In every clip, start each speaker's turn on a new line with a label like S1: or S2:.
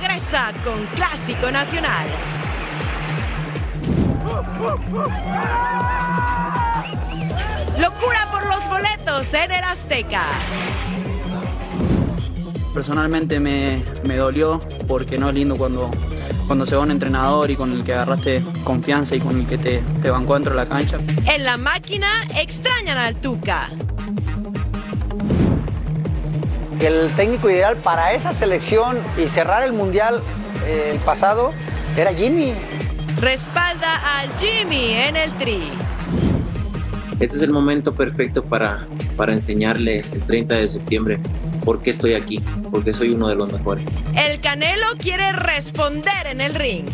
S1: Regresa con Clásico Nacional. Locura por los boletos en el Azteca.
S2: Personalmente me, me dolió porque no es lindo cuando, cuando se va un entrenador y con el que agarraste confianza y con el que te, te bancó dentro de la cancha.
S1: En la máquina extrañan al Tuca.
S3: El técnico ideal para esa selección y cerrar el mundial eh, el pasado era Jimmy.
S1: Respalda al Jimmy en el tri.
S4: Este es el momento perfecto para, para enseñarle el 30 de septiembre por qué estoy aquí, porque soy uno de los mejores.
S1: El Canelo quiere responder en el ring.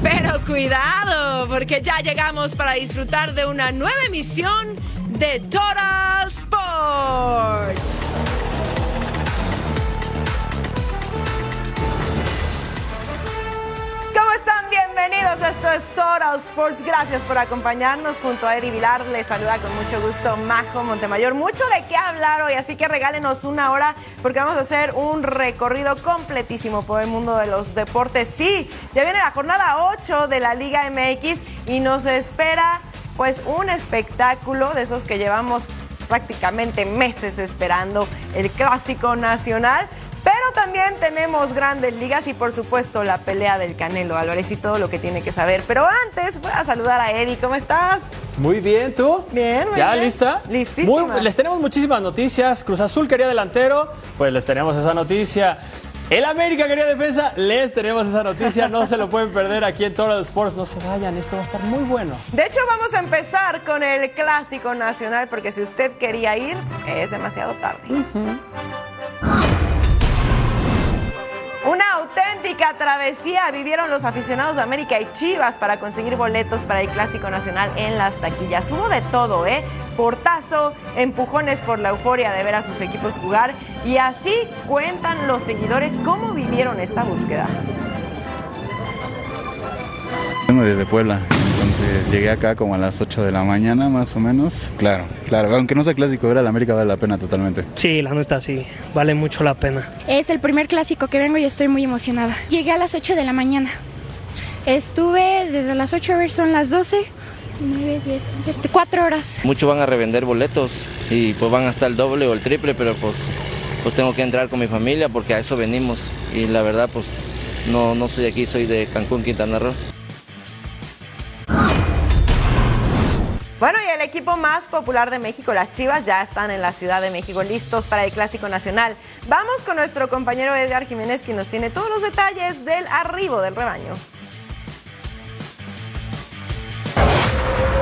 S1: Pero cuidado, porque ya llegamos para disfrutar de una nueva emisión de Total Sports. Bienvenidos. Esto es Total Sports. Gracias por acompañarnos junto a Eri Vilar. Les saluda con mucho gusto Majo Montemayor. Mucho de qué hablar hoy, así que regálenos una hora porque vamos a hacer un recorrido completísimo por el mundo de los deportes. Sí, ya viene la jornada 8 de la Liga MX y nos espera pues un espectáculo de esos que llevamos prácticamente meses esperando el clásico nacional. Pero también tenemos grandes ligas y por supuesto la pelea del Canelo Álvarez y todo lo que tiene que saber. Pero antes voy a saludar a Eddie. ¿Cómo estás?
S5: Muy bien, ¿tú?
S1: Bien, muy
S5: ¿Ya
S1: bien.
S5: lista?
S1: Listísima.
S5: Muy- les tenemos muchísimas noticias. Cruz Azul quería delantero, pues les tenemos esa noticia. El América quería defensa, les tenemos esa noticia. No se lo pueden perder aquí en Total Sports. No se vayan, esto va a estar muy bueno.
S1: De hecho, vamos a empezar con el clásico nacional porque si usted quería ir, es demasiado tarde. Una auténtica travesía vivieron los aficionados de América y Chivas para conseguir boletos para el Clásico Nacional en las taquillas. Hubo de todo, ¿eh? Portazo, empujones por la euforia de ver a sus equipos jugar y así cuentan los seguidores cómo vivieron esta búsqueda.
S6: Vengo desde Puebla, entonces llegué acá como a las 8 de la mañana más o menos. Claro, claro, aunque no sea clásico, ver a la América vale la pena totalmente.
S7: Sí, la neta sí, vale mucho la pena.
S8: Es el primer clásico que vengo y estoy muy emocionada. Llegué a las 8 de la mañana. Estuve desde las 8 a ver, son las 12, 9, 10, 11, 4 horas.
S9: Muchos van a revender boletos y pues van a estar el doble o el triple, pero pues, pues tengo que entrar con mi familia porque a eso venimos. Y la verdad pues no, no soy de aquí, soy de Cancún, Quintana Roo.
S1: Bueno, y el equipo más popular de México, las Chivas, ya están en la Ciudad de México listos para el Clásico Nacional. Vamos con nuestro compañero Edgar Jiménez, quien nos tiene todos los detalles del arribo del rebaño.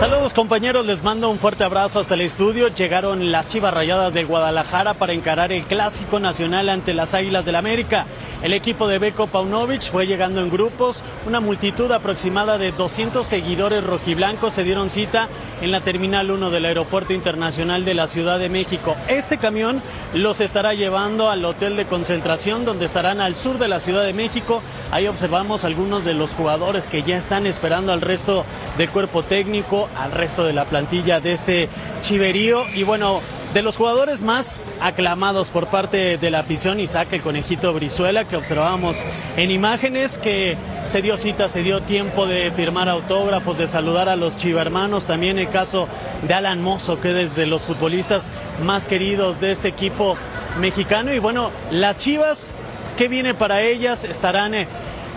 S10: Saludos compañeros, les mando un fuerte abrazo hasta el estudio. Llegaron las Chivas Rayadas del Guadalajara para encarar el clásico nacional ante las Águilas del América. El equipo de Beko Paunovic fue llegando en grupos. Una multitud aproximada de 200 seguidores rojiblancos se dieron cita en la Terminal 1 del Aeropuerto Internacional de la Ciudad de México. Este camión los estará llevando al hotel de concentración donde estarán al sur de la Ciudad de México. Ahí observamos algunos de los jugadores que ya están esperando al resto del cuerpo técnico, al resto de la plantilla de este chiverío. Y bueno, de los jugadores más aclamados por parte de la afición, Isaac el conejito Brizuela, que observábamos en imágenes, que se dio cita, se dio tiempo de firmar autógrafos, de saludar a los chivermanos. También el caso de Alan Mozo, que es de los futbolistas más queridos de este equipo mexicano. Y bueno, las chivas, ¿qué viene para ellas? Estarán. eh,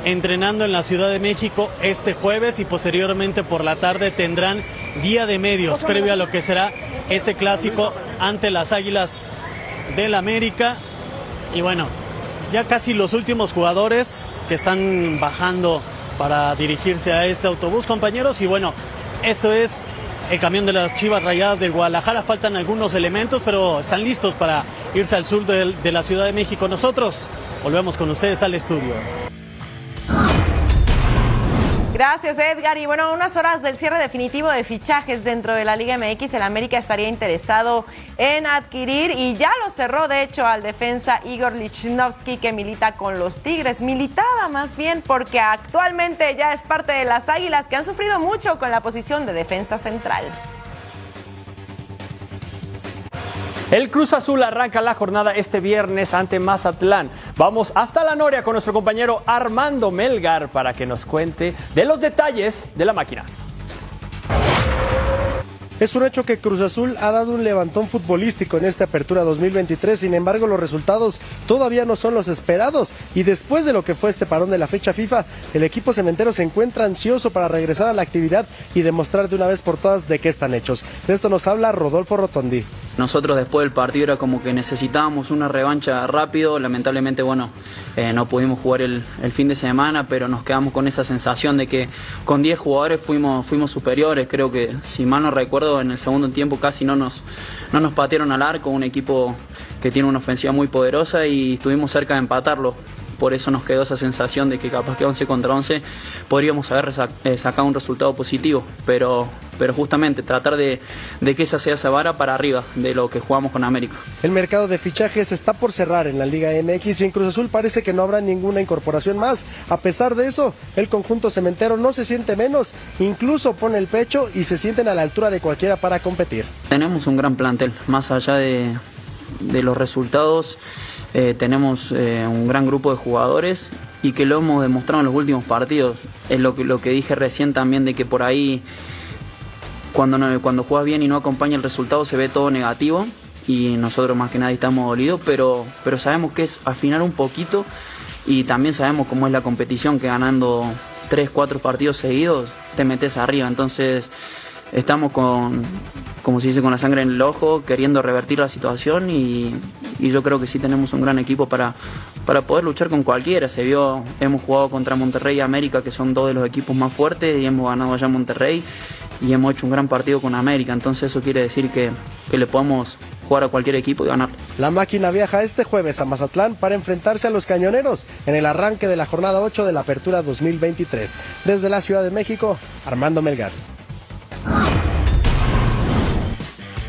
S10: entrenando en la Ciudad de México este jueves y posteriormente por la tarde tendrán día de medios previo a lo que será este clásico ante las Águilas del América. Y bueno, ya casi los últimos jugadores que están bajando para dirigirse a este autobús, compañeros. Y bueno, esto es el camión de las Chivas Rayadas de Guadalajara. Faltan algunos elementos, pero están listos para irse al sur de, de la Ciudad de México. Nosotros volvemos con ustedes al estudio.
S1: Gracias, Edgar. Y bueno, unas horas del cierre definitivo de fichajes dentro de la Liga MX, el América estaría interesado en adquirir y ya lo cerró, de hecho, al defensa Igor Lichnowsky, que milita con los Tigres. Militaba más bien porque actualmente ya es parte de las Águilas, que han sufrido mucho con la posición de defensa central.
S5: El Cruz Azul arranca la jornada este viernes ante Mazatlán. Vamos hasta la Noria con nuestro compañero Armando Melgar para que nos cuente de los detalles de la máquina.
S11: Es un hecho que Cruz Azul ha dado un levantón futbolístico en esta apertura 2023, sin embargo los resultados todavía no son los esperados y después de lo que fue este parón de la fecha FIFA, el equipo cementero se encuentra ansioso para regresar a la actividad y demostrar de una vez por todas de qué están hechos. De esto nos habla Rodolfo Rotondi.
S12: Nosotros después del partido era como que necesitábamos una revancha rápido, lamentablemente bueno, eh, no pudimos jugar el, el, fin de semana, pero nos quedamos con esa sensación de que con 10 jugadores fuimos, fuimos superiores, creo que si mal no recuerdo en el segundo tiempo casi no nos, no nos patearon al arco, un equipo que tiene una ofensiva muy poderosa y estuvimos cerca de empatarlo por eso nos quedó esa sensación de que capaz que 11 contra 11 podríamos haber eh, sacado un resultado positivo, pero, pero justamente tratar de, de, que esa sea esa vara para arriba de lo que jugamos con América.
S11: El mercado de fichajes está por cerrar en la Liga MX y en Cruz Azul parece que no habrá ninguna incorporación más. A pesar de eso, el conjunto cementero no se siente menos, incluso pone el pecho y se sienten a la altura de cualquiera para competir.
S12: Tenemos un gran plantel, más allá de, de los resultados. Eh, tenemos eh, un gran grupo de jugadores y que lo hemos demostrado en los últimos partidos. Es lo que, lo que dije recién también de que por ahí cuando, no, cuando juegas bien y no acompaña el resultado se ve todo negativo y nosotros más que nada estamos dolidos, pero, pero sabemos que es afinar un poquito y también sabemos cómo es la competición, que ganando 3, 4 partidos seguidos te metes arriba. Entonces estamos con, como se dice, con la sangre en el ojo, queriendo revertir la situación y, y, yo creo que sí tenemos un gran equipo para, para poder luchar con cualquiera. Se vio, hemos jugado contra Monterrey y América, que son dos de los equipos más fuertes, y hemos ganado allá Monterrey y hemos hecho un gran partido con América. Entonces eso quiere decir que, que le podemos jugar a cualquier equipo y ganar.
S11: La máquina viaja este jueves a Mazatlán para enfrentarse a los cañoneros en el arranque de la jornada 8 de la Apertura 2023. Desde la Ciudad de México, Armando Melgar.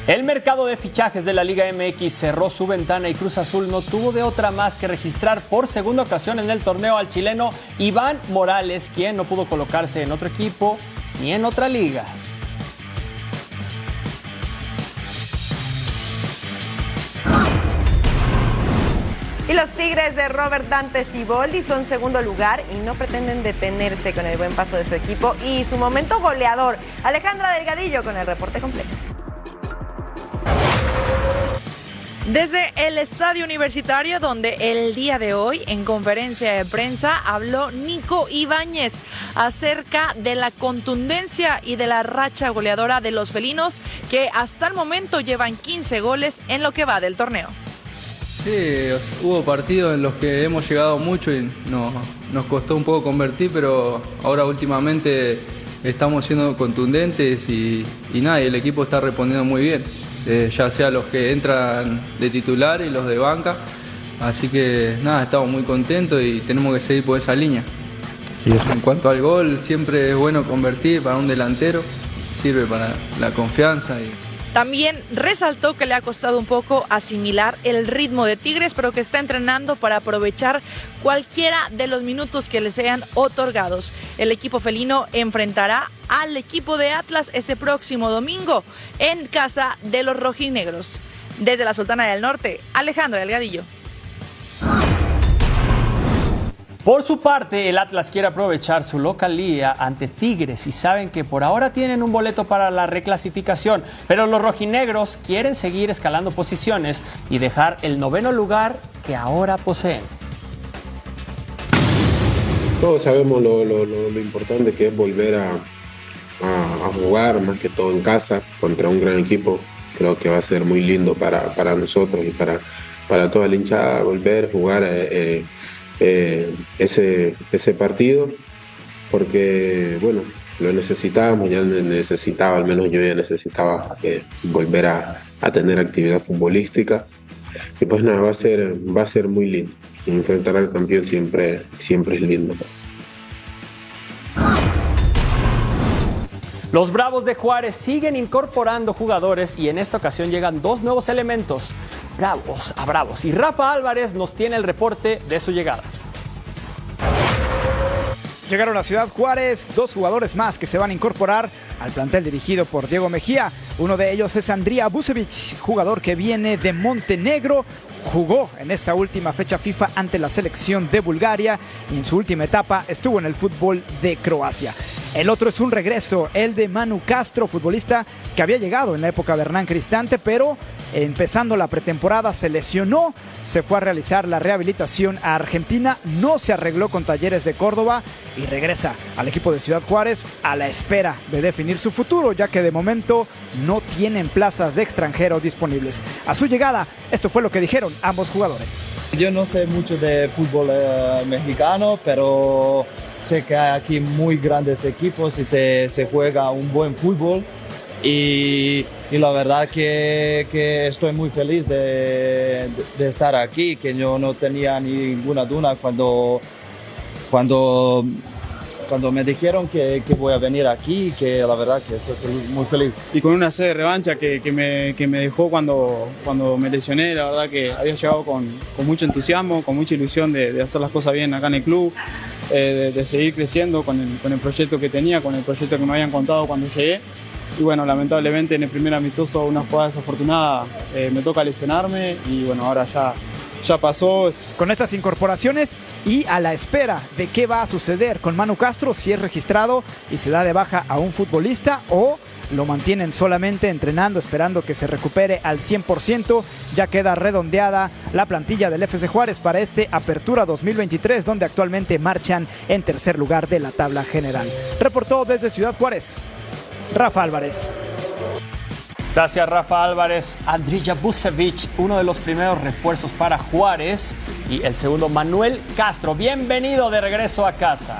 S5: El mercado de fichajes de la Liga MX cerró su ventana y Cruz Azul no tuvo de otra más que registrar por segunda ocasión en el torneo al chileno Iván Morales, quien no pudo colocarse en otro equipo ni en otra liga.
S1: Y los Tigres de Robert Dante Siboldi son segundo lugar y no pretenden detenerse con el buen paso de su equipo y su momento goleador. Alejandra Delgadillo con el reporte completo.
S13: Desde el estadio universitario, donde el día de hoy, en conferencia de prensa, habló Nico Ibáñez acerca de la contundencia y de la racha goleadora de los felinos, que hasta el momento llevan 15 goles en lo que va del torneo.
S14: Sí, hubo partidos en los que hemos llegado mucho y no, nos costó un poco convertir, pero ahora últimamente estamos siendo contundentes y, y nada, y el equipo está respondiendo muy bien eh, ya sea los que entran de titular y los de banca. Así que nada, estamos muy contentos y tenemos que seguir por esa línea. Y en cuanto al gol, siempre es bueno convertir para un delantero, sirve para la confianza. Y...
S13: También resaltó que le ha costado un poco asimilar el ritmo de Tigres, pero que está entrenando para aprovechar cualquiera de los minutos que le sean otorgados. El equipo felino enfrentará al equipo de Atlas este próximo domingo en casa de los rojinegros. Desde la Sultana del Norte, Alejandro Delgadillo.
S5: Por su parte, el Atlas quiere aprovechar su localía ante Tigres y saben que por ahora tienen un boleto para la reclasificación, pero los rojinegros quieren seguir escalando posiciones y dejar el noveno lugar que ahora poseen.
S15: Todos sabemos lo, importante que es volver a, a, jugar, más que todo en casa, contra un gran equipo. Creo que va a ser muy lindo para, para nosotros y para, para toda la hinchada volver a jugar eh, eh, eh, ese, ese partido, porque, bueno, lo necesitábamos, ya necesitaba, al menos yo ya necesitaba volver a, a tener actividad futbolística. Y pues nada, va a ser, va a ser muy lindo enfrentar al campeón siempre, siempre es lindo.
S5: Los Bravos de Juárez siguen incorporando jugadores y en esta ocasión llegan dos nuevos elementos. Bravos a Bravos. Y Rafa Álvarez nos tiene el reporte de su llegada.
S16: Llegaron a Ciudad Juárez dos jugadores más que se van a incorporar al plantel dirigido por Diego Mejía. Uno de ellos es Andría Bucevic, jugador que viene de Montenegro, jugó en esta última fecha FIFA ante la selección de Bulgaria y en su última etapa estuvo en el fútbol de Croacia. El otro es un regreso, el de Manu Castro, futbolista que había llegado en la época de Hernán Cristante, pero empezando la pretemporada se lesionó, se fue a realizar la rehabilitación a Argentina, no se arregló con Talleres de Córdoba y regresa al equipo de Ciudad Juárez a la espera de definir su futuro, ya que de momento no tienen plazas de extranjeros disponibles. A su llegada, esto fue lo que dijeron ambos jugadores.
S17: Yo no sé mucho de fútbol eh, mexicano, pero sé que hay aquí muy grandes equipos y se, se juega un buen fútbol. Y, y la verdad que, que, estoy muy feliz de, de, estar aquí, que yo no tenía ninguna duda cuando, cuando cuando me dijeron que, que, voy a venir aquí, que la verdad que estoy muy feliz.
S18: Y con una sed de revancha que, que, me, que me dejó cuando, cuando me lesioné, la verdad que había llegado con, con mucho entusiasmo, con mucha ilusión de, de, hacer las cosas bien acá en el club, eh, de, de, seguir creciendo con el, con el proyecto que tenía, con el proyecto que me habían contado cuando llegué. Y bueno, lamentablemente en el primer amistoso, una jugada desafortunada, eh, me toca lesionarme y bueno, ahora ya ya pasó.
S16: Con estas incorporaciones y a la espera de qué va a suceder con Manu Castro, si es registrado y se da de baja a un futbolista o lo mantienen solamente entrenando, esperando que se recupere al 100%. Ya queda redondeada la plantilla del FC Juárez para este Apertura 2023, donde actualmente marchan en tercer lugar de la tabla general. Reportó desde Ciudad Juárez, Rafa Álvarez.
S5: Gracias Rafa Álvarez, Andrija Bucevic, uno de los primeros refuerzos para Juárez y el segundo Manuel Castro. Bienvenido de regreso a casa.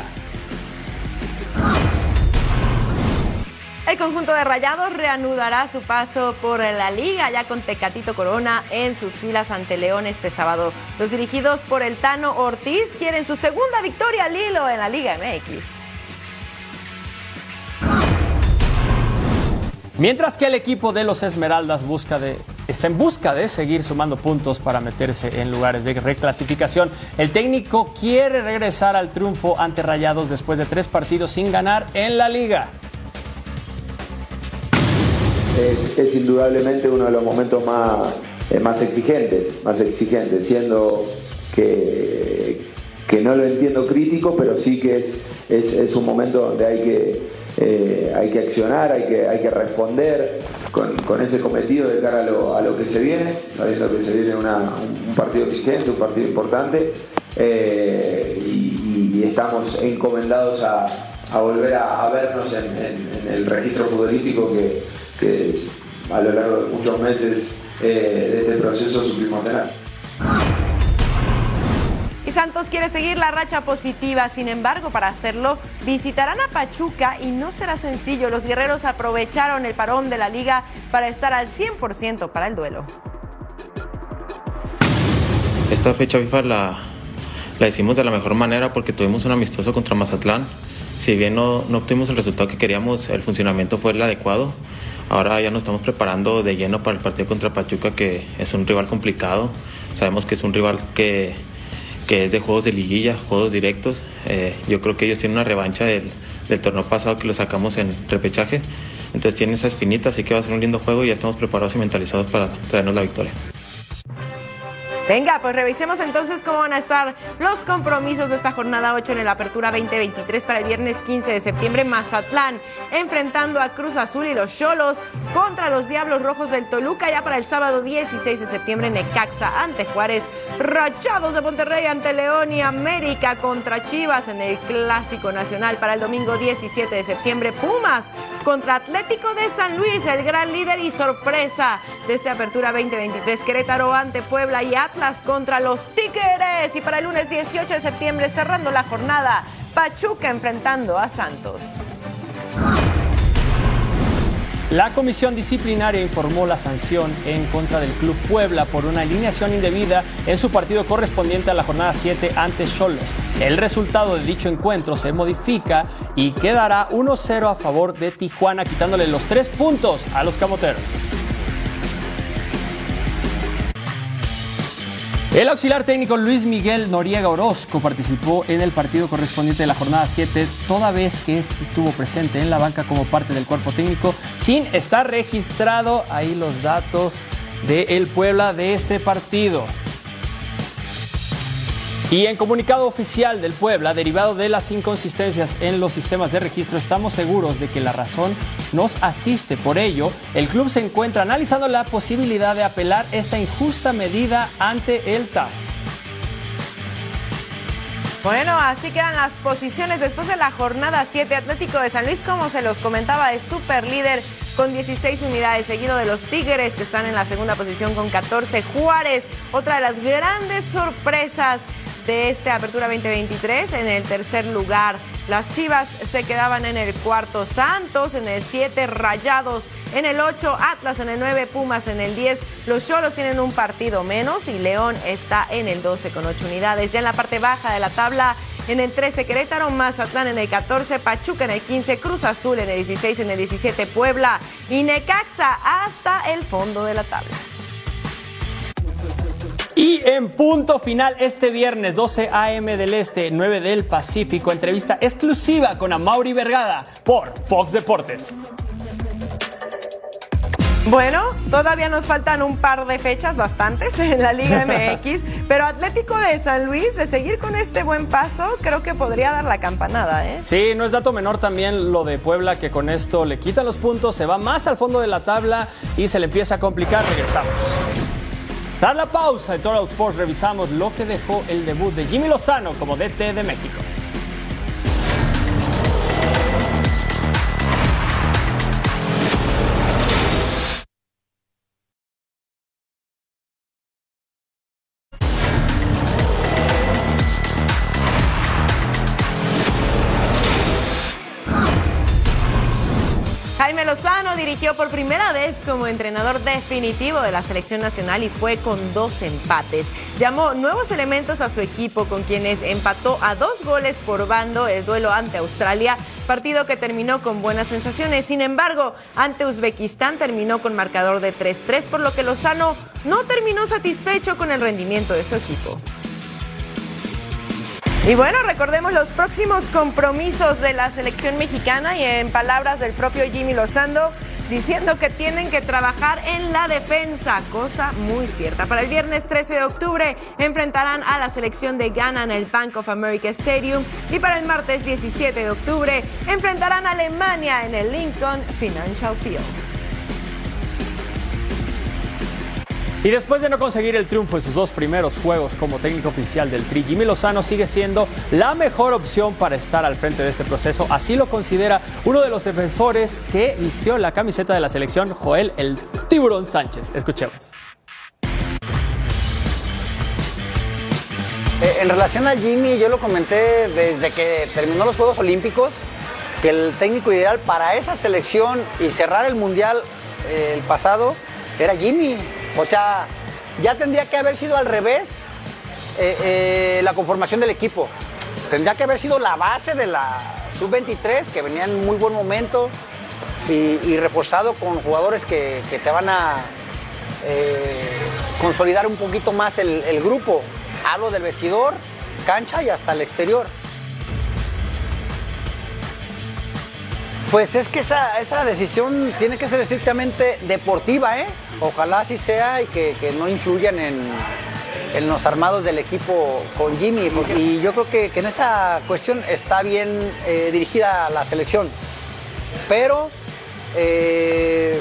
S1: El conjunto de Rayados reanudará su paso por la liga ya con Tecatito Corona en sus filas ante León este sábado. Los dirigidos por el Tano Ortiz quieren su segunda victoria al hilo en la Liga MX.
S5: Mientras que el equipo de los Esmeraldas está en busca de seguir sumando puntos para meterse en lugares de reclasificación, el técnico quiere regresar al triunfo ante Rayados después de tres partidos sin ganar en la liga.
S19: Es, indudablemente uno de los momentos más, eh, más exigentes, más exigentes, siendo que, que no lo entiendo crítico, pero sí que es, es un momento donde hay que eh, hay que accionar, hay que, hay que responder con, ese cometido de cara a lo, a lo, que se viene, sabiendo que se viene un partido exigente, un partido importante, eh, y, estamos encomendados a, volver a, vernos en, el registro futbolístico que, que, a lo largo de muchos meses eh, de este proceso supimos tener.
S1: Santos quiere seguir la racha positiva, sin embargo, para hacerlo visitarán a Pachuca y no será sencillo. Los guerreros aprovecharon el parón de la liga para estar al 100% para el duelo.
S20: Esta fecha FIFA la, la hicimos de la mejor manera porque tuvimos un amistoso contra Mazatlán. Si bien no, no obtuvimos el resultado que queríamos, el funcionamiento fue el adecuado. Ahora ya nos estamos preparando de lleno para el partido contra Pachuca, que es un rival complicado. Sabemos que es un rival que, que es de juegos de liguilla, juegos directos. Eh, yo creo que ellos tienen una revancha del, del, torneo pasado que lo sacamos en repechaje. Entonces tienen esa espinita, así que va a ser un lindo juego y ya estamos preparados y mentalizados para traernos la victoria.
S1: Venga, pues revisemos entonces cómo van a estar los compromisos de esta jornada 8 en la Apertura 2023 para el viernes 15 de septiembre. Mazatlán enfrentando a Cruz Azul y los Cholos contra los Diablos Rojos del Toluca. Ya para el sábado 16 de septiembre, Necaxa ante Juárez. Rachados de Monterrey ante León y América contra Chivas en el Clásico Nacional. Para el domingo 17 de septiembre, Pumas contra Atlético de San Luis, el gran líder y sorpresa de esta Apertura 2023. Querétaro ante Puebla y Atlas contra los Tigres. Y para el lunes 18 de septiembre, cerrando la jornada, Pachuca enfrentando a Santos.
S5: La comisión disciplinaria informó la sanción en contra del Club Puebla por una alineación indebida en su partido correspondiente a la jornada 7 ante Cholos. El resultado de dicho encuentro se modifica y quedará 1-0 a favor de Tijuana, quitándole los tres puntos a los camoteros. El auxiliar técnico Luis Miguel Noriega Orozco participó en el partido correspondiente de la jornada 7, toda vez que este estuvo presente en la banca como parte del cuerpo técnico, sin estar registrado ahí los datos de el Puebla de este partido. Y en comunicado oficial del Puebla, derivado de las inconsistencias en los sistemas de registro, estamos seguros de que la razón nos asiste. Por ello, el club se encuentra analizando la posibilidad de apelar esta injusta medida ante el TAS.
S1: Bueno, así quedan las posiciones después de la jornada 7. Atlético de San Luis, como se los comentaba, es super líder con 16 unidades, seguido de los Tigres, que están en la segunda posición con 14. Juárez, otra de las grandes sorpresas de esta Apertura 2023 en el tercer lugar. Las Chivas se quedaban en el cuarto, Santos en el 7, Rayados en el 8, Atlas en el 9, Pumas en el 10. Los Cholos tienen un partido menos y León está en el 12 con 8 unidades. Ya en la parte baja de la tabla, en el 13 Querétaro, Mazatlán en el 14, Pachuca en el 15, Cruz Azul en el 16, en el 17 Puebla y Necaxa hasta el fondo de la tabla.
S5: Y en punto final este viernes 12 a.m. del Este, 9 del Pacífico, entrevista exclusiva con Amaury Vergada por Fox Deportes.
S1: Bueno, todavía nos faltan un par de fechas, bastantes, en la Liga MX, pero Atlético de San Luis, de seguir con este buen paso, creo que podría dar la campanada, ¿eh?
S5: Sí, no es dato menor también lo de Puebla, que con esto le quitan los puntos, se va más al fondo de la tabla y se le empieza a complicar. Regresamos. Tras la pausa en Total Sports revisamos lo que dejó el debut de Jimmy Lozano como DT de México.
S1: Por primera vez como entrenador definitivo de la selección nacional y fue con dos empates. Llamó nuevos elementos a su equipo con quienes empató a dos goles por bando el duelo ante Australia, partido que terminó con buenas sensaciones. Sin embargo, ante Uzbekistán terminó con marcador de 3-3, por lo que Lozano no terminó satisfecho con el rendimiento de su equipo. Y bueno, recordemos los próximos compromisos de la selección mexicana y en palabras del propio Jimmy Lozano, diciendo que tienen que trabajar en la defensa, cosa muy cierta. Para el viernes 13 de octubre enfrentarán a la selección de Ghana en el Bank of America Stadium y para el martes 17 de octubre enfrentarán a Alemania en el Lincoln Financial Field.
S5: Y después de no conseguir el triunfo en sus dos primeros juegos como técnico oficial del Tri, Jimmy Lozano sigue siendo la mejor opción para estar al frente de este proceso. Así lo considera uno de los defensores que vistió la camiseta de la selección, Joel el Tiburón Sánchez. Escuchemos.
S3: Eh, En relación a Jimmy, yo lo comenté desde que terminó los Juegos Olímpicos, que el técnico ideal para esa selección y cerrar el Mundial eh, el pasado era Jimmy. O sea, ya tendría que haber sido al revés eh, eh, la conformación del equipo. Tendría que haber sido la base de la sub-23, que venía en muy buen momento, y, reforzado con jugadores que, que te van a eh, consolidar un poquito más el, el grupo. Hablo del vestidor, cancha y hasta el exterior. Pues es que esa, esa decisión tiene que ser estrictamente deportiva, ¿eh? Ojalá así sea y que, que no influyan en, en los armados del equipo con Jimmy. Y yo creo que, que en esa cuestión está bien eh, dirigida la selección. Pero eh,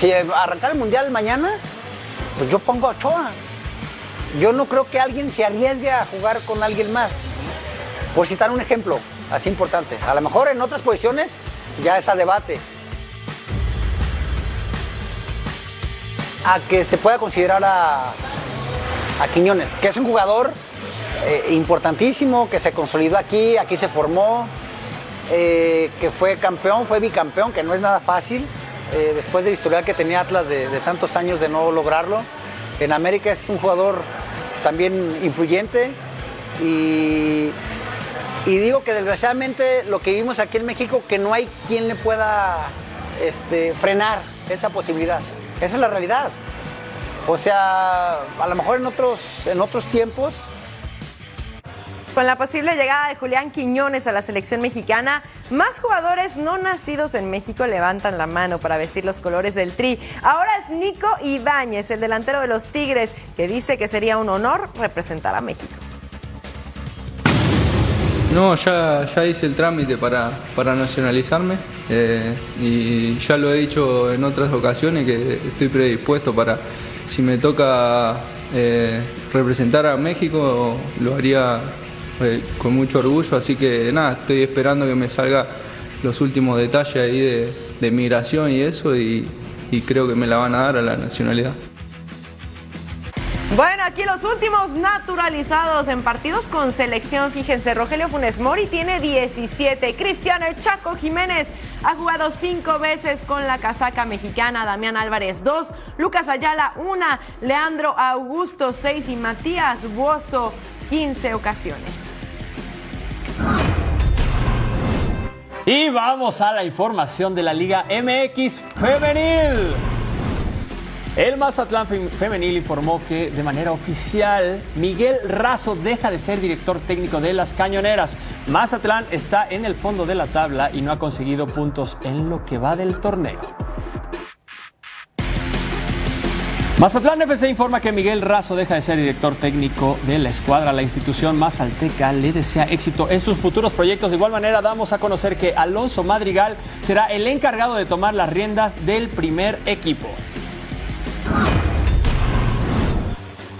S3: si arrancar el mundial mañana, pues yo pongo a Ochoa. Yo no creo que alguien se arriesgue a jugar con alguien más. Por citar un ejemplo, así importante. A lo mejor en otras posiciones ya es a debate. A que se pueda considerar a, a Quiñones, que es un jugador eh, importantísimo, que se consolidó aquí, aquí se formó, eh, que fue campeón, fue bicampeón, que no es nada fácil, eh, después del historial que tenía Atlas de, de tantos años de no lograrlo. En América es un jugador también influyente y, y digo que desgraciadamente lo que vimos aquí en México, que no hay quien le pueda este, frenar esa posibilidad. Esa es la realidad. O sea, a lo mejor en otros, en otros tiempos
S1: Con la posible llegada de Julián Quiñones a la selección mexicana, más jugadores no nacidos en México levantan la mano para vestir los colores del Tri. Ahora es Nico Ibáñez, el delantero de los Tigres, que dice que sería un honor representar a México.
S14: No, ya, ya hice el trámite para, para nacionalizarme eh, y ya lo he dicho en otras ocasiones que estoy predispuesto para, si me toca eh, representar a México, lo haría eh, con mucho orgullo, así que nada, estoy esperando que me salga los últimos detalles ahí de, de migración y eso y, y creo que me la van a dar a la nacionalidad.
S1: Bueno, aquí los últimos naturalizados en partidos con selección. Fíjense, Rogelio Funes Mori tiene 17. Cristiano Chaco Jiménez ha jugado cinco veces con la casaca mexicana. Damián Álvarez, dos. Lucas Ayala, una. Leandro Augusto, seis. Y Matías Buoso, 15 ocasiones.
S5: Y vamos a la información de la Liga MX Femenil. El Mazatlán Fem- Femenil informó que de manera oficial Miguel Razo deja de ser director técnico de las Cañoneras. Mazatlán está en el fondo de la tabla y no ha conseguido puntos en lo que va del torneo. Mazatlán FC informa que Miguel Razo deja de ser director técnico de la escuadra. La institución mazalteca le desea éxito en sus futuros proyectos. De igual manera, damos a conocer que Alonso Madrigal será el encargado de tomar las riendas del primer equipo.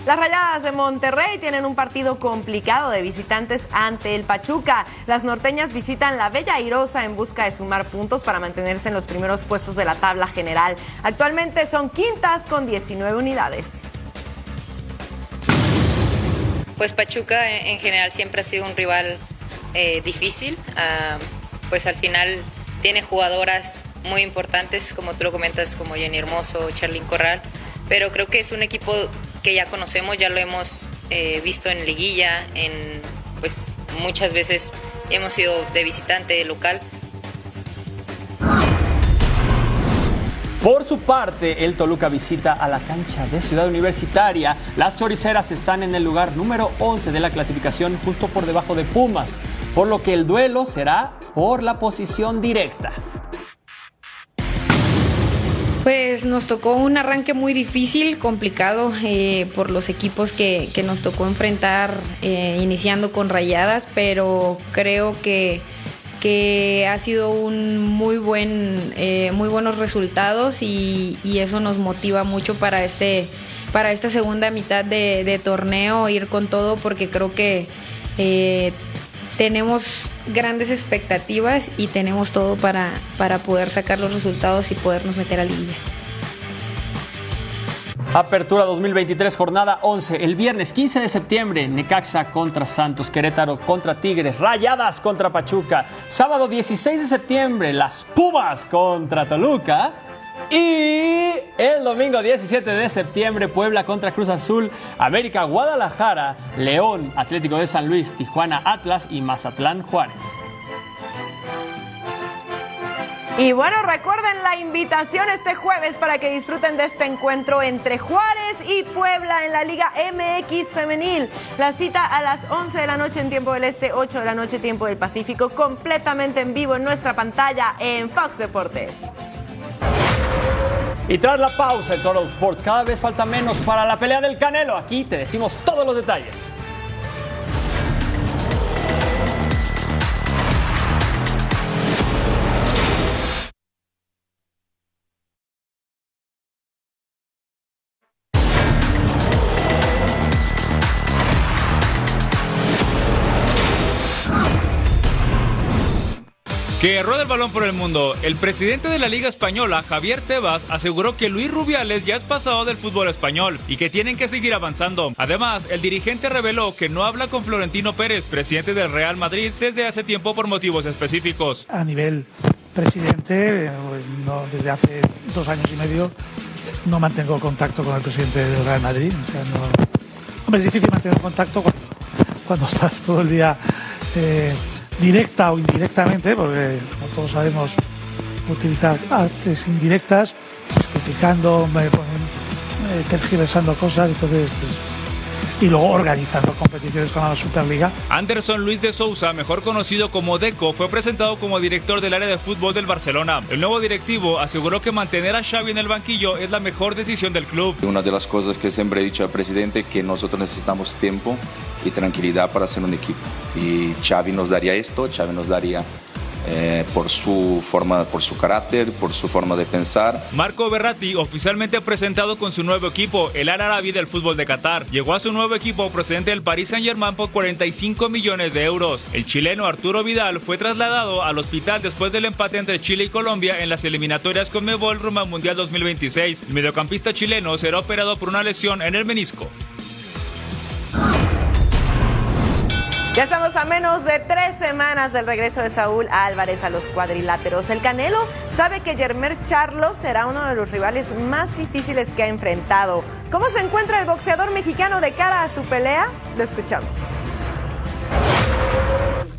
S1: Las Rayadas de Monterrey tienen un partido complicado de visitantes ante el Pachuca. Las norteñas visitan la Bella Airosa en busca de sumar puntos para mantenerse en los primeros puestos de la tabla general. Actualmente son quintas con 19 unidades.
S21: Pues Pachuca en en general siempre ha sido un rival eh, difícil. Ah, pues al final tiene jugadoras muy importantes, como tú lo comentas, como Jenny Hermoso, Charlyn Corral, pero creo que es un equipo que ya conocemos, ya lo hemos eh, visto en liguilla, en pues muchas veces hemos sido de visitante local.
S5: Por su parte, el Toluca visita a la cancha de Ciudad Universitaria. Las choriceras están en el lugar número 11 de la clasificación, justo por debajo de Pumas, por lo que el duelo será por la posición directa.
S22: Pues nos tocó un arranque muy difícil, complicado eh, por los equipos que, nos tocó enfrentar eh, iniciando con rayadas, pero creo que, que ha sido un muy buen, eh, muy buenos resultados y, y eso nos motiva mucho para este, para esta segunda mitad de, de torneo ir con todo porque creo que eh, tenemos grandes expectativas y tenemos todo para, para poder sacar los resultados y podernos meter a liguilla.
S5: Apertura 2023, jornada 11. El viernes 15 de septiembre, Necaxa contra Santos, Querétaro contra Tigres, Rayadas contra Pachuca. Sábado 16 de septiembre, Las Pumas contra Toluca. Y el domingo 17 de septiembre, Puebla contra Cruz Azul, América Guadalajara, León, Atlético de San Luis, Tijuana Atlas y Mazatlán Juárez.
S1: Y bueno, recuerden la invitación este jueves para que disfruten de este encuentro entre Juárez y Puebla en la Liga MX Femenil. La cita a las 11 de la noche en tiempo del Este, 8 de la noche tiempo del Pacífico, completamente en vivo en nuestra pantalla en Fox Deportes.
S5: Y tras la pausa en Total Sports, cada vez falta menos para la pelea del Canelo. Aquí te decimos todos los detalles.
S23: Que rueda el balón por el mundo. El presidente de la Liga Española, Javier Tebas, aseguró que Luis Rubiales ya es pasado del fútbol español y que tienen que seguir avanzando. Además, el dirigente reveló que no habla con Florentino Pérez, presidente del Real Madrid, desde hace tiempo por motivos específicos.
S24: A nivel presidente, pues no, desde hace dos años y medio no mantengo contacto con el presidente del Real Madrid. Hombre, es difícil mantener contacto cuando, cuando estás todo el día eh, directa o indirectamente, porque como todos sabemos utilizar artes indirectas, pues, criticando, ponen, eh, tergiversando cosas, entonces pues, y luego organizando competiciones con la Superliga.
S23: Anderson Luis de Sousa, mejor conocido como Deco, fue presentado como director del área de fútbol del Barcelona. El nuevo directivo aseguró que mantener a Xavi en el banquillo es la mejor decisión del club.
S25: Una de las cosas que siempre he dicho al presidente que nosotros necesitamos tiempo y tranquilidad para hacer un equipo. Y Xavi nos daría esto, Xavi nos daría eh, por su forma, por su carácter, por su forma de pensar.
S23: Marco Berratti, oficialmente presentado con su nuevo equipo, el Al Arabi del fútbol de Qatar, llegó a su nuevo equipo procedente del Paris Saint-Germain por 45 millones de euros. El chileno Arturo Vidal fue trasladado al hospital después del empate entre Chile y Colombia en las eliminatorias con Mebol al Mundial 2026. El mediocampista chileno será operado por una lesión en el menisco.
S1: Ya estamos a menos de tres semanas del regreso de Saúl Álvarez a los cuadriláteros. El Canelo sabe que Germer Charlo será uno de los rivales más difíciles que ha enfrentado. ¿Cómo se encuentra el boxeador mexicano de cara a su pelea? Lo escuchamos.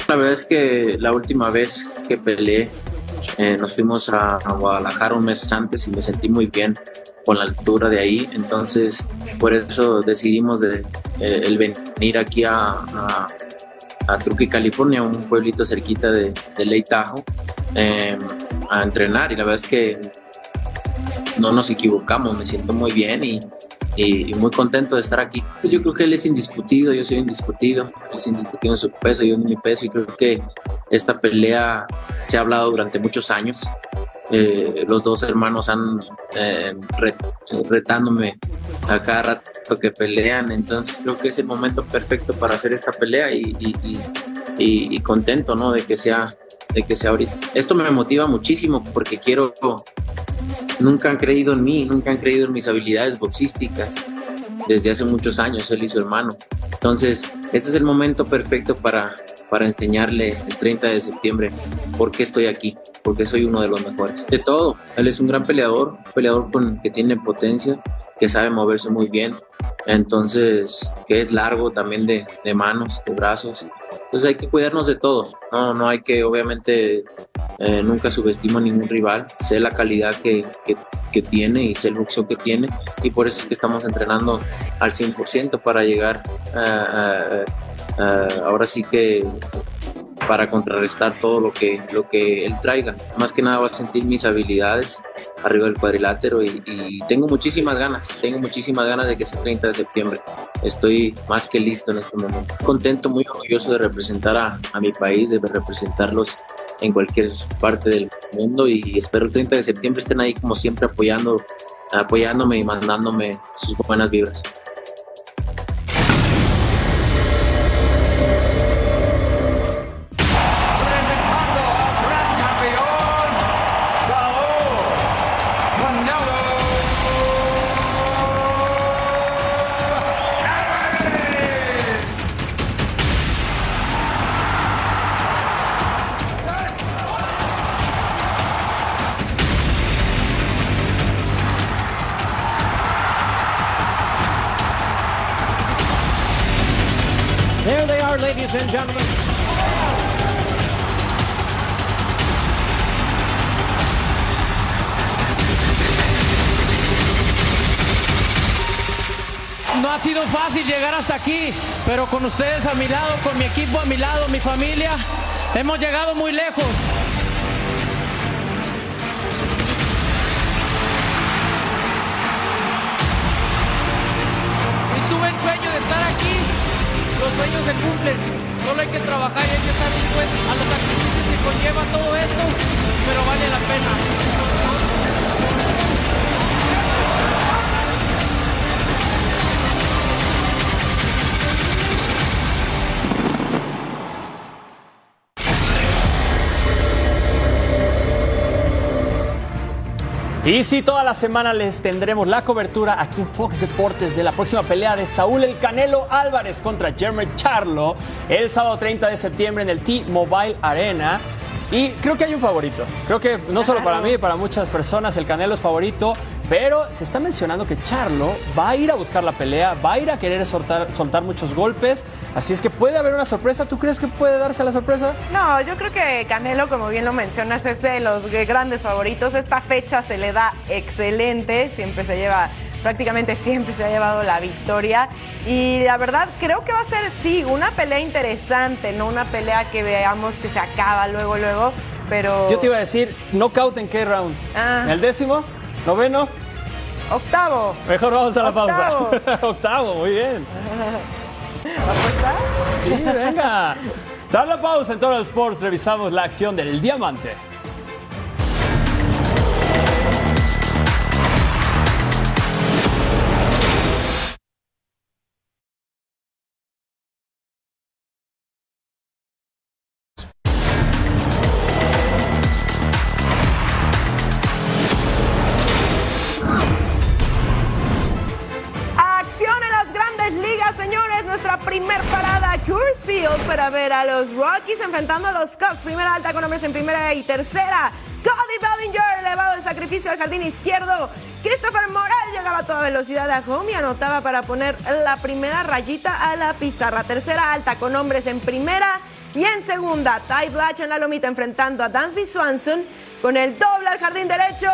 S2: La verdad es que la última vez que peleé eh, nos fuimos a, Guadalajara un mes antes y me sentí muy bien con la altura de ahí, entonces por eso decidimos de, eh, el venir aquí a, a Truqui, California, un pueblito cerquita de, de Lake Tahoe, eh, a entrenar y la verdad es que no nos equivocamos, me siento muy bien y, y, y muy contento de estar aquí. Yo creo que él es indiscutido, yo soy indiscutido, él es indiscutido en su peso, yo en mi peso y creo que esta pelea se ha hablado durante muchos años. Eh, los dos hermanos han eh, ret, retándome a cada rato que pelean, entonces creo que es el momento perfecto para hacer esta pelea y, y contento ¿no? de que sea de que sea ahorita. Esto me motiva muchísimo porque quiero, nunca han creído en mí, nunca han creído en mis habilidades boxísticas desde hace muchos años, él y su hermano. Entonces, este es el momento perfecto para, para enseñarle el 30 de septiembre por qué estoy aquí, porque soy uno de los mejores. De todo, él es un gran peleador, un peleador con, que tiene potencia, que sabe moverse muy bien, entonces, que es largo también de, de manos, de brazos. Entonces hay que cuidarnos de todo, no, no hay que obviamente eh, nunca subestimo a ningún rival, sé la calidad que, que, que, tiene y sé el boxeo que tiene. Y por eso es que estamos entrenando al 100% para llegar uh, uh, ahora sí que para contrarrestar todo lo que, lo que él traiga. Más que nada va a sentir mis habilidades arriba del cuadrilátero y, tengo muchísimas ganas, tengo muchísimas ganas de que sea 30 de septiembre. Estoy más que listo en este momento. Contento, muy orgulloso de representar a, a mi país, de representarlos en cualquier parte del mundo y espero el 30 de septiembre estén ahí como siempre apoyando, apoyándome y mandándome sus buenas vibras.
S26: No ha sido fácil llegar hasta aquí, pero con ustedes a mi lado, con mi equipo a mi lado, mi familia, hemos llegado muy lejos.
S5: Y
S26: tuve el sueño de estar aquí, los sueños se cumplen solo hay que trabajar y hay que estar dispuestos a los sacrificios que conlleva todo esto, pero vale la pena.
S5: Sí, toda la semana les tendremos la cobertura aquí en Fox Deportes de la próxima pelea de Saúl El Canelo Álvarez contra Jeremy Charlo el sábado 30 de septiembre en el T-Mobile Arena. Y creo que hay un favorito. Creo que no solo para mí, para muchas personas el Canelo es favorito, pero se está mencionando que Charlo va a ir a buscar la pelea, va a ir a querer soltar, soltar muchos golpes, así es que puede haber una sorpresa. ¿Tú crees que puede darse la sorpresa?
S1: No, yo creo que Canelo, como bien lo mencionas, es de los grandes favoritos. Esta fecha se le da excelente, siempre se lleva prácticamente siempre se ha llevado la victoria. Y la verdad, creo que va a ser, sí, una pelea interesante, no una pelea que veamos que se acaba luego, luego, pero...
S5: Yo te iba a decir, knockout en qué round?
S1: Ah.
S5: ¿El décimo? ¿Noveno?
S1: Octavo.
S5: Mejor vamos a la
S1: Octavo.
S5: pausa. Octavo, muy bien.
S1: ¿Apuesta?
S5: Sí, venga. Tras la pausa en Total Sports revisamos la acción del diamante.
S1: Los Rockies enfrentando a los Cubs. Primera alta con hombres en primera y tercera. Cody Bellinger, elevado de sacrificio al jardín izquierdo. Christopher Morel llegaba a toda velocidad a home y anotaba para poner la primera rayita a la pizarra. Tercera alta con hombres en primera y en segunda. Ty Blatch en la lomita enfrentando a Dansby Swanson. Con el doble al jardín derecho,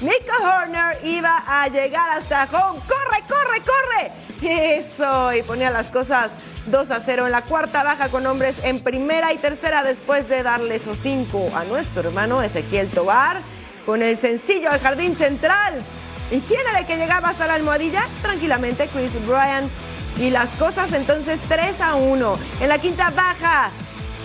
S1: Nico Horner iba a llegar hasta home. ¡Corre, corre, corre! Eso, y ponía las cosas 2 a 0 en la cuarta baja con hombres en primera y tercera después de darle esos 5 a nuestro hermano Ezequiel Tobar. Con el sencillo al jardín central. ¿Y quién era el que llegaba hasta la almohadilla? Tranquilamente, Chris Bryant. Y las cosas entonces 3 a 1. En la quinta baja,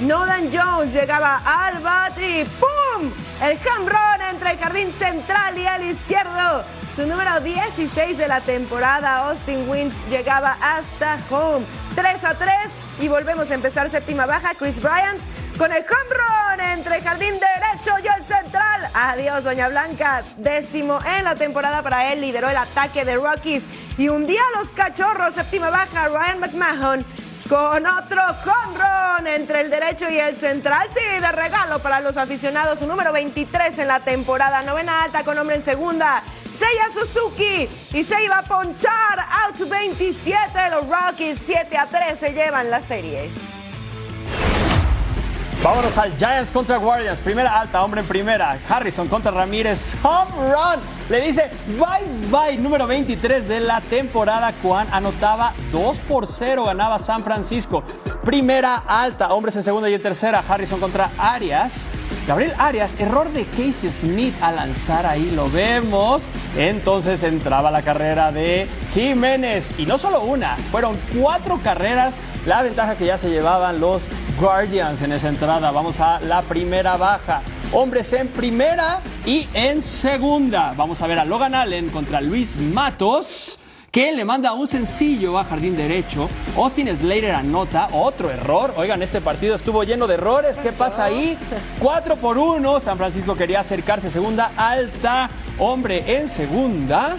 S1: Nolan Jones llegaba al bate y ¡pum! El home run entre el jardín central y el izquierdo. Su número 16 de la temporada, Austin Wins, llegaba hasta home. 3 a 3 y volvemos a empezar séptima baja. Chris Bryant con el home run entre el jardín derecho y el central. Adiós, Doña Blanca. Décimo en la temporada para él. Lideró el ataque de Rockies y hundía a los cachorros. Séptima baja, Ryan McMahon con otro run entre el derecho y el central. Sí, de regalo para los aficionados. Su número 23 en la temporada. Novena alta con hombre en segunda. Seiya Suzuki. Y se iba a ponchar. Out 27. Los Rockies 7 a 3 se llevan la serie.
S5: Vámonos al Giants contra Guardians. Primera alta, hombre en primera. Harrison contra Ramírez. Home run. Le dice bye bye. Número 23 de la temporada. Juan anotaba 2 por 0. Ganaba San Francisco. Primera alta, hombres en segunda y en tercera. Harrison contra Arias. Gabriel Arias, error de Casey Smith al lanzar ahí, lo vemos. Entonces entraba la carrera de Jiménez. Y no solo una, fueron cuatro carreras. La ventaja que ya se llevaban los Guardians en esa entrada. Vamos a la primera baja. Hombres en primera y en segunda. Vamos a ver a Logan Allen contra Luis Matos que le manda un sencillo a jardín derecho. Austin Slater anota otro error. Oigan, este partido estuvo lleno de errores. ¿Qué pasa ahí? 4 por 1. San Francisco quería acercarse. Segunda alta. Hombre en segunda.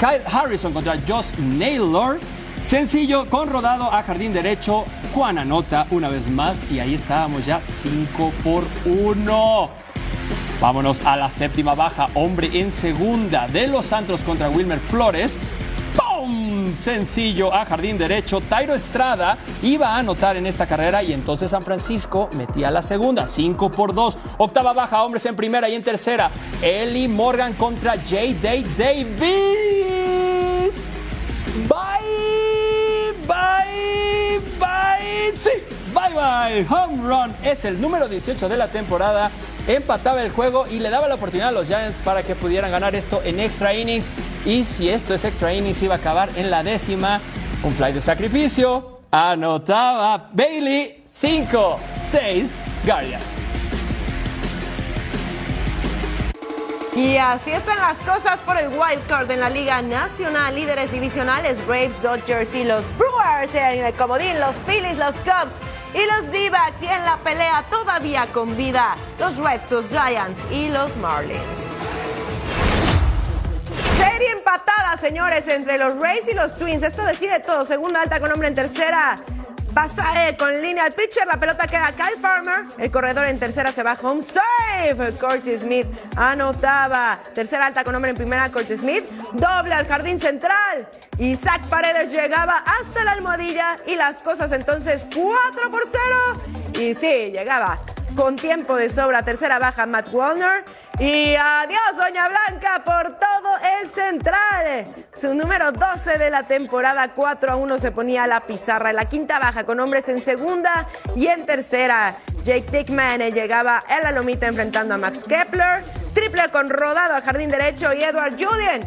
S5: Kyle Harrison contra Josh Naylor. Sencillo con rodado a jardín derecho. Juan anota una vez más. Y ahí estábamos ya 5 por 1. Vámonos a la séptima baja. Hombre en segunda de los Santos contra Wilmer Flores. ¡Pum! Sencillo a jardín derecho. Tairo Estrada iba a anotar en esta carrera y entonces San Francisco metía la segunda. 5 por 2. Octava baja, hombres en primera y en tercera. Eli Morgan contra J. Day Davis. Bye, bye, bye. Sí, bye, bye. Home run es el número 18 de la temporada empataba el juego y le daba la oportunidad a los Giants para que pudieran ganar esto en extra innings. Y si esto es extra innings, iba a acabar en la décima. Un fly de sacrificio. Anotaba Bailey 5, 6 Guardians.
S1: Y así están las cosas por el wild card en la Liga Nacional. Líderes divisionales, Braves, Dodgers y los Brewers. En el comodín, los Phillies, los Cubs y los D-backs. Y en la pelea todavía con vida, los Reds, los Giants y los Marlins. Serie empatada, señores, entre los Rays y los Twins. Esto decide todo. Segunda alta con hombre en tercera. Pasa eh, con línea al pitcher, la pelota queda a Kyle Farmer, el corredor en tercera se va home safe, Curtis Smith anotaba, tercera alta con hombre en primera, Curtis Smith, doble al jardín central, Isaac Paredes llegaba hasta la almohadilla y las cosas entonces 4 por 0 y sí, llegaba con tiempo de sobra, tercera baja Matt Wallner y adiós, Doña Blanca, por todo el central. Su número 12 de la temporada, 4 a 1 se ponía la pizarra. En la quinta baja, con hombres en segunda y en tercera. Jake Dickman llegaba en la lomita enfrentando a Max Kepler. Triple con rodado al jardín derecho y Edward Julian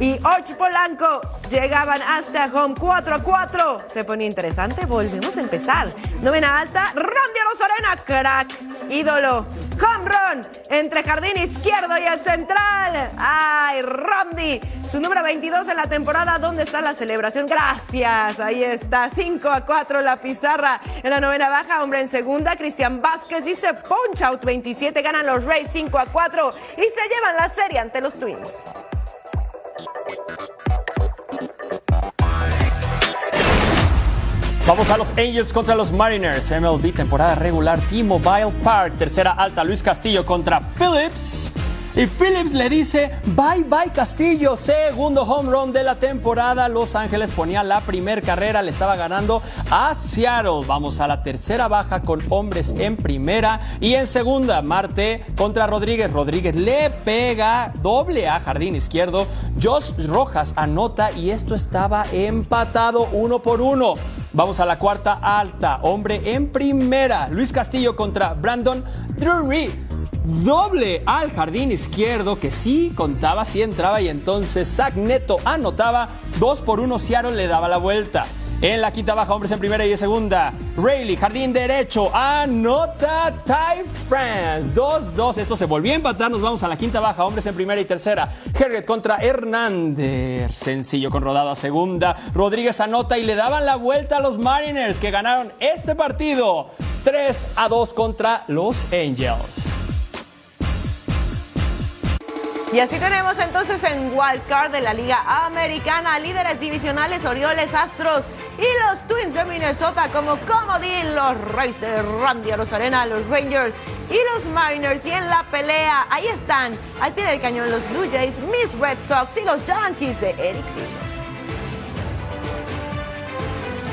S1: y Arch Polanco llegaban hasta home 4 a 4. Se pone interesante, volvemos a empezar. Novena alta, Randy Rosarena, crack, ídolo. Home run entre jardín izquierdo y el central. ¡Ay, Randy! Su número 22 en la temporada. ¿Dónde está la celebración? Gracias. Ahí está. 5 a 4 la pizarra. En la novena baja, hombre en segunda. Cristian Vázquez dice punch out 27. Ganan los Rays 5 a 4 y se llevan la serie ante los Twins.
S5: Vamos a los Angels contra los Mariners. MLB temporada regular T-Mobile Park. Tercera alta Luis Castillo contra Phillips. Y Phillips le dice bye bye Castillo. Segundo home run de la temporada. Los Ángeles ponía la primer carrera. Le estaba ganando a Seattle. Vamos a la tercera baja con hombres en primera. Y en segunda, Marte contra Rodríguez. Rodríguez le pega doble a jardín izquierdo. Josh Rojas anota y esto estaba empatado uno por uno. Vamos a la cuarta alta. Hombre en primera. Luis Castillo contra Brandon Drury. Doble al jardín izquierdo que sí contaba, sí entraba y entonces Zach Neto anotaba. Dos por uno, Seattle le daba la vuelta. En la quinta baja, hombres en primera y en segunda. Rayleigh, jardín derecho, anota Ty France. 2-2. Esto se volvió a empatar. Nos vamos a la quinta baja, hombres en primera y tercera. Herget contra Hernández. Sencillo con rodado a segunda. Rodríguez anota y le daban la vuelta a los Mariners que ganaron este partido. 3 a 2 contra los Angels.
S1: Y así tenemos entonces en Wild Card de la Liga Americana líderes divisionales Orioles, Astros y los Twins de Minnesota como comodín, los Rays Randy Rosarena, los Rangers y los Mariners. Y en la pelea, ahí están, al pie del cañón, los Blue Jays, Miss Red Sox y los Yankees de Eric Fisher.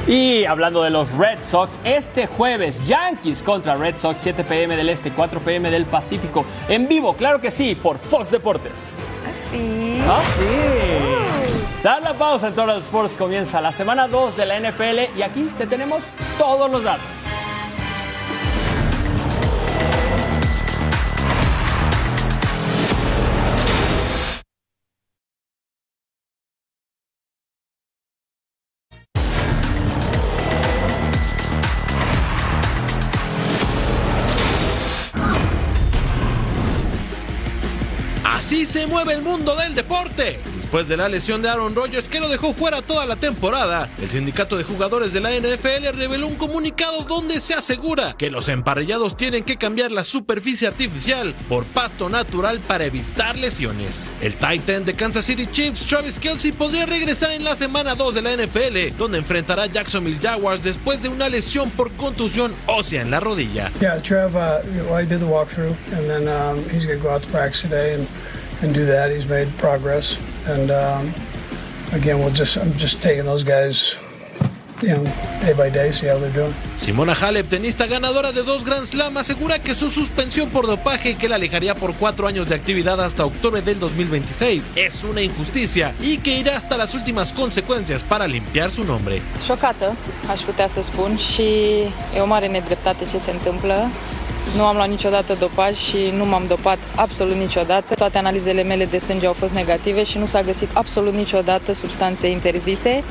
S5: Y hablando de los Red Sox, este jueves Yankees contra Red Sox, 7 pm del Este, 4 pm del Pacífico, en vivo, claro que sí, por Fox Deportes.
S1: Así.
S5: Ah, sí. Dar la pausa en Total Sports comienza la semana 2 de la NFL y aquí te tenemos todos los datos.
S27: Mueve el mundo del deporte. Después de la lesión de Aaron Rodgers que lo dejó fuera toda la temporada, el sindicato de jugadores de la NFL reveló un comunicado donde se asegura que los emparrillados tienen que cambiar la superficie artificial por pasto natural para evitar lesiones. El Titan de Kansas City Chiefs, Travis Kelsey, podría regresar en la semana 2 de la NFL, donde enfrentará a Jacksonville Jaguars después de una lesión por contusión ósea en la rodilla.
S28: Yeah, Trev, uh, well, I did the walkthrough, and then um, he's going to go out to practice today and, and do that. He's made progress, and um, again, we'll just I'm just taking those guys, you know, day by day, see how they're doing.
S27: Simona Halep, tenista ganadora de dos Grand Slam, asegura que su suspensión por dopaje que la alejaría por cuatro años de actividad hasta octubre del 2026 es una injusticia y que irá hasta las últimas consecuencias para limpiar su nombre.
S29: Șocată, aș putea să spun, și e o mare nedreptate ce se întâmplă. Nu am luat niciodată dopaj și nu m-am dopat absolut niciodată. Toate analizele mele de sânge au fost negative și nu s-a găsit absolut niciodată substanțe interzise.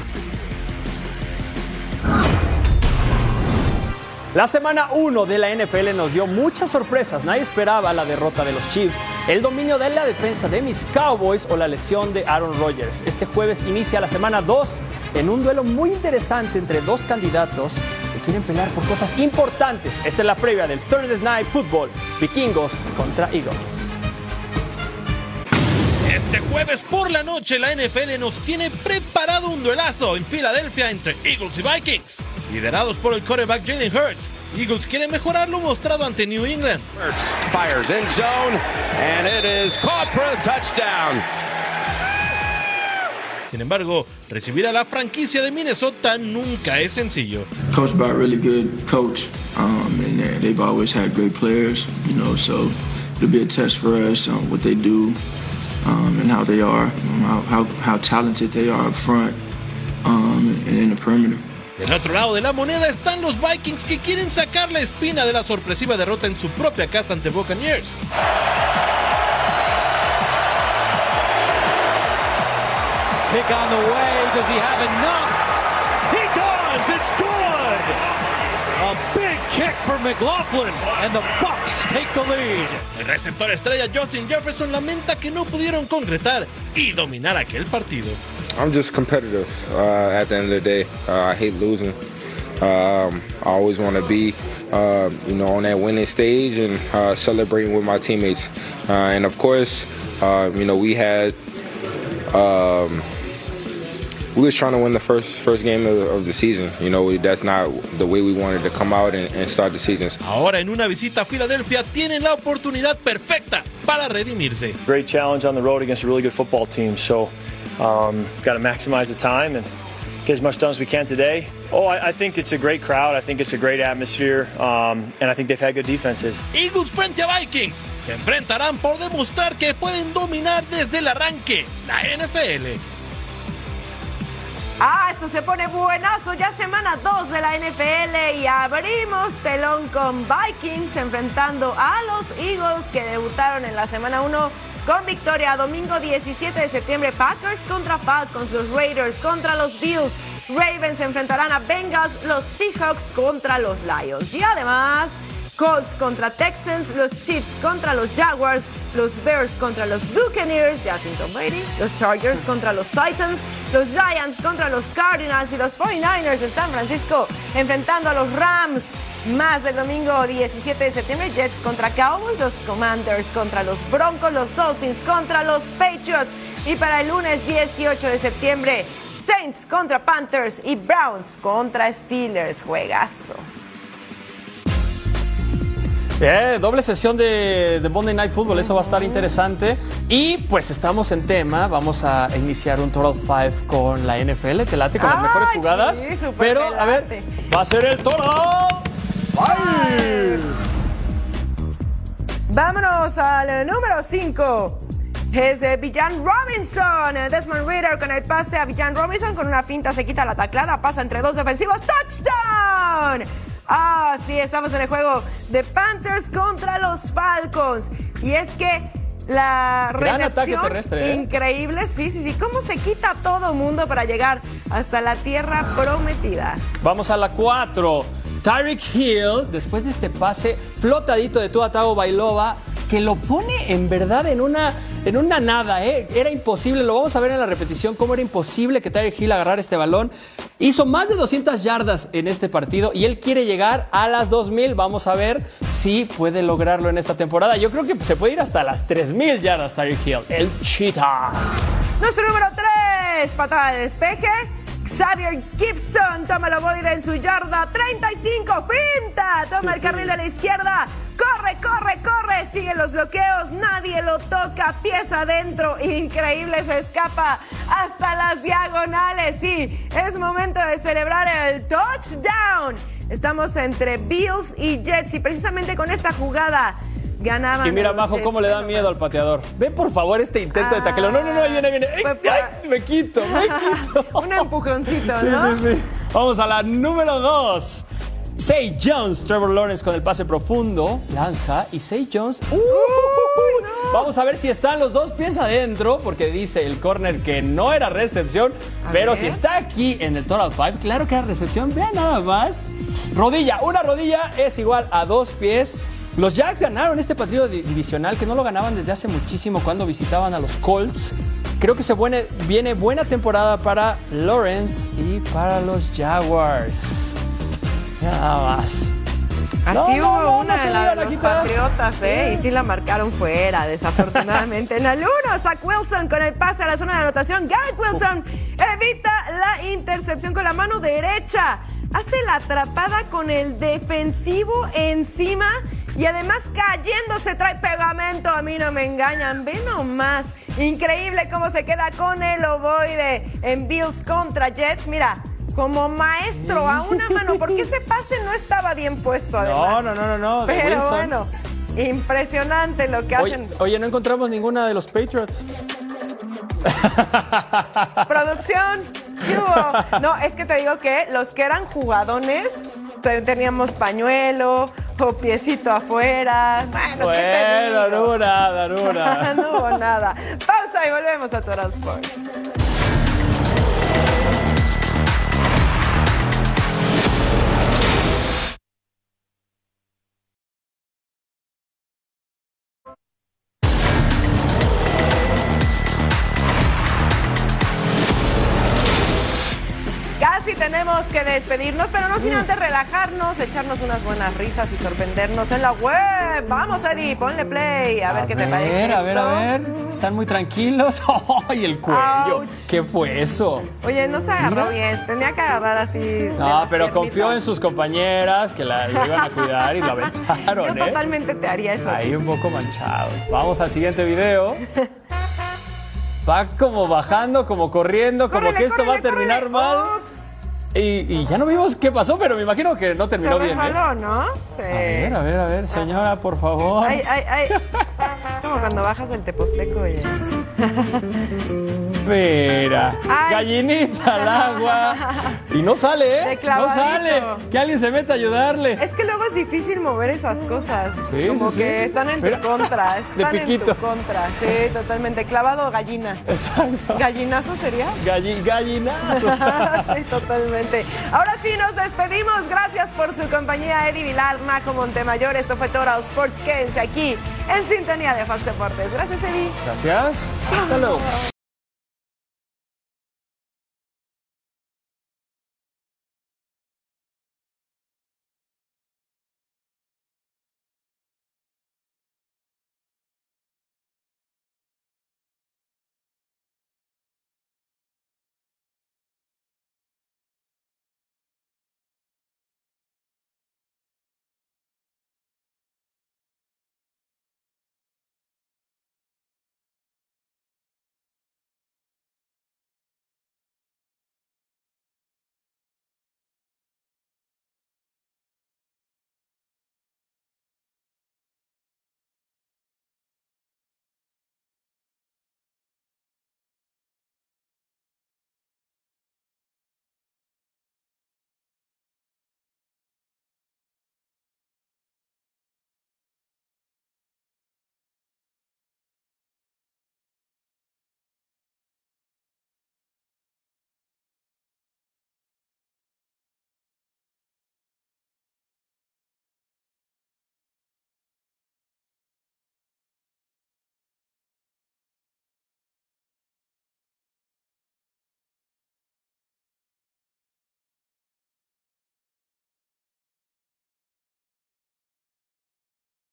S5: La semana 1 de la NFL nos dio muchas sorpresas. Nadie esperaba la derrota de los Chiefs, el dominio de la defensa de mis Cowboys o la lesión de Aaron Rodgers. Este jueves inicia la semana 2 en un duelo muy interesante entre dos candidatos quieren pelear por cosas importantes. Esta es la previa del Thursday Night Football, Vikingos contra Eagles.
S27: Este jueves por la noche la NFL nos tiene preparado un duelazo en Filadelfia entre Eagles y Vikings. Liderados por el quarterback Jalen Hurts, Eagles quiere mejorar lo mostrado ante New England.
S30: Hurts fires in zone and it is caught for a touchdown.
S27: Sin embargo, recibir a la franquicia de Minnesota nunca es sencillo.
S31: Coached by a really good coach, um, and they- they've always had great players, you know, so it'll be a test for us on what they do um, and how they are, how, how, how talented they are up front um, and in the perimeter.
S27: Del otro lado de la moneda están los Vikings que quieren sacar la espina de la sorpresiva derrota en su propia casa ante Buccaneers.
S32: Kick on the way. Does he have enough? He does. It's good. A big kick for McLaughlin, and the Bucks take the lead.
S27: El receptor estrella Justin Jefferson lamenta que no pudieron concretar y dominar aquel partido.
S33: I'm just competitive uh, at the end of the day. Uh, I hate losing. Um, I always want to be, uh, you know, on that winning stage and uh, celebrating with my teammates. Uh, and of course, uh, you know, we had, um, we was trying to win the first first game of, of the season. You know, that's not the way we wanted to come out and, and start the season.
S27: Ahora en una visita a Filadelfia tienen la oportunidad perfecta para redimirse.
S34: great challenge on the road against a really good football team. So, um, got to maximize the time and get as much done as we can today. Oh, I, I think it's a great crowd. I think it's a great atmosphere, um, and I think they've had good defenses.
S27: Eagles frente a Vikings se enfrentarán por demostrar que pueden dominar desde el arranque la NFL.
S1: Ah, esto se pone buenazo. Ya semana 2 de la NFL y abrimos telón con Vikings enfrentando a los Eagles que debutaron en la semana 1 con victoria. Domingo 17 de septiembre, Packers contra Falcons, los Raiders contra los Bills. Ravens enfrentarán a Bengals, los Seahawks contra los Lions. Y además, Colts contra Texans, los Chiefs contra los Jaguars, los Bears contra los Buccaneers Tom Brady, los Chargers contra los Titans, los Giants contra los Cardinals y los 49ers de San Francisco enfrentando a los Rams. Más el domingo 17 de septiembre, Jets contra Cowboys, los Commanders contra los Broncos, los Dolphins contra los Patriots. Y para el lunes 18 de septiembre, Saints contra Panthers y Browns contra Steelers. Juegazo.
S5: Bien, doble sesión de, de Monday Night Football, eso va a estar interesante. Y pues estamos en tema, vamos a iniciar un Total 5 con la NFL, te late con las mejores jugadas.
S1: sí,
S5: pero, a ver, va a ser el Total 5.
S1: Vámonos al número 5. Es eh, Villan Robinson. Eh, Desmond Ritter con el pase a Villan Robinson con una finta se quita la taclada, pasa entre dos defensivos. ¡Touchdown! Ah, sí, estamos en el juego de Panthers contra los Falcons. Y es que la
S5: Gran ataque
S1: recepción
S5: terrestre, ¿eh?
S1: increíble, sí, sí, sí. ¿Cómo se quita todo mundo para llegar hasta la tierra prometida?
S5: Vamos a la 4. Tyreek Hill, después de este pase flotadito de Tua Tago Bailova, que lo pone en verdad en una, en una nada, ¿eh? Era imposible, lo vamos a ver en la repetición, cómo era imposible que Tyreek Hill agarrara este balón. Hizo más de 200 yardas en este partido y él quiere llegar a las 2000. Vamos a ver si puede lograrlo en esta temporada. Yo creo que se puede ir hasta las 3000 yardas, Tyreek Hill, el cheetah.
S1: Nuestro número 3, patada de despeje. Xavier Gibson toma la boida en su yarda 35, finta, toma el carril de la izquierda, corre, corre, corre, siguen los bloqueos, nadie lo toca, pieza adentro, increíble, se escapa hasta las diagonales, sí, es momento de celebrar el touchdown. Estamos entre Bills y Jets y precisamente con esta jugada ganaban.
S5: Y mira, Majo, cómo le da miedo al pateador. Ve por favor este intento de tacleo. No, no, no, ahí viene, ahí viene. Me quito, me quito.
S1: Un empujoncito,
S5: Sí,
S1: ¿no?
S5: sí, sí. Vamos a la número 2. Say Jones, Trevor Lawrence con el pase profundo, lanza y Say Jones. ¡uh! Vamos a ver si están los dos pies adentro, porque dice el corner que no era recepción,
S1: A
S5: pero
S1: ver.
S5: si está aquí en el Total 5, claro que era recepción. Vean nada más. Rodilla, una rodilla es igual a dos pies. Los Jacks ganaron este partido di- divisional que no lo ganaban desde hace muchísimo cuando visitaban a los Colts. Creo que se viene, viene buena temporada para Lawrence y para los Jaguars. Nada más.
S1: Así
S5: No,
S1: hubo
S5: no,
S1: una
S5: no
S1: de la los. Patriotas, ¿eh?
S5: Sí.
S1: Y sí la marcaron fuera, desafortunadamente. en el 1, Zach Wilson con el pase a la zona de anotación. Garrett Wilson evita la intercepción con la mano derecha. Hace la atrapada con el defensivo encima y además cayéndose trae pegamento. A mí no me engañan. Ve nomás. Increíble cómo se queda con el ovoide en Bills contra Jets. Mira, como maestro a una mano, porque ese pase no estaba bien puesto además.
S5: No, no, no, no, no.
S1: Pero
S5: Wilson.
S1: bueno, impresionante lo que
S5: Oye,
S1: hacen.
S5: oye, no encontramos ninguna de los Patriots.
S1: Producción. ¿qué hubo? No, es que te digo que los que eran jugadones, te- teníamos pañuelo o piecito afuera. Bueno, ¿qué te
S5: Bueno,
S1: digo?
S5: no hubo nada.
S1: Pausa y volvemos a Total Sports. Tenemos que despedirnos, pero no sin
S5: Mm.
S1: antes relajarnos, echarnos unas buenas risas y sorprendernos en la web. Vamos, Eddie, ponle play, a ver qué te parece.
S5: ver, a ver, a ver. Están muy tranquilos. ¡Ay, el cuello!
S1: Ouch.
S5: ¿Qué fue eso?
S1: Oye, no se agarró
S5: Mira.
S1: bien, tenía que agarrar así.
S5: No, pero confió en sus compañeras que la, iban a cuidar y la
S1: Yo
S5: aventaron, ¿eh?
S1: totalmente te haría eso.
S5: Ahí un poco manchados. Vamos al siguiente video. Va como bajando, como corriendo, como
S1: Córrele,
S5: que esto va a terminar
S1: córrele.
S5: mal.
S1: Ups,
S5: Y, y ya no vimos qué pasó, pero me imagino que no
S1: se
S5: terminó bien, ¿eh?
S1: resbaló, ¿no? Sí.
S5: A ver, a ver, a ver, señora, por favor.
S1: Ay, ay, ay. Como cuando bajas el teposteco, oye. Ay.
S5: gallinita al agua. Y no sale,
S1: De
S5: ¿eh? No sale. Que alguien se meta a ayudarle.
S1: Es que luego es difícil mover esas cosas.
S5: Sí,
S1: Como
S5: sí,
S1: que
S5: sí.
S1: están en tu contra.
S5: De
S1: Están en
S5: piquito.
S1: tu contra. Sí, totalmente. Clavado gallina.
S5: Exacto.
S1: ¿Gallinazo sería?
S5: Galli- gallinazo.
S1: sí, totalmente. Ahora sí, nos despedimos. Gracias por su compañía, Eddie Vilar, Majo Montemayor. Esto fue Total Sports. Quédense aquí en sintonía de Fox Deportes. Gracias, Eddie.
S5: Gracias. Hasta luego.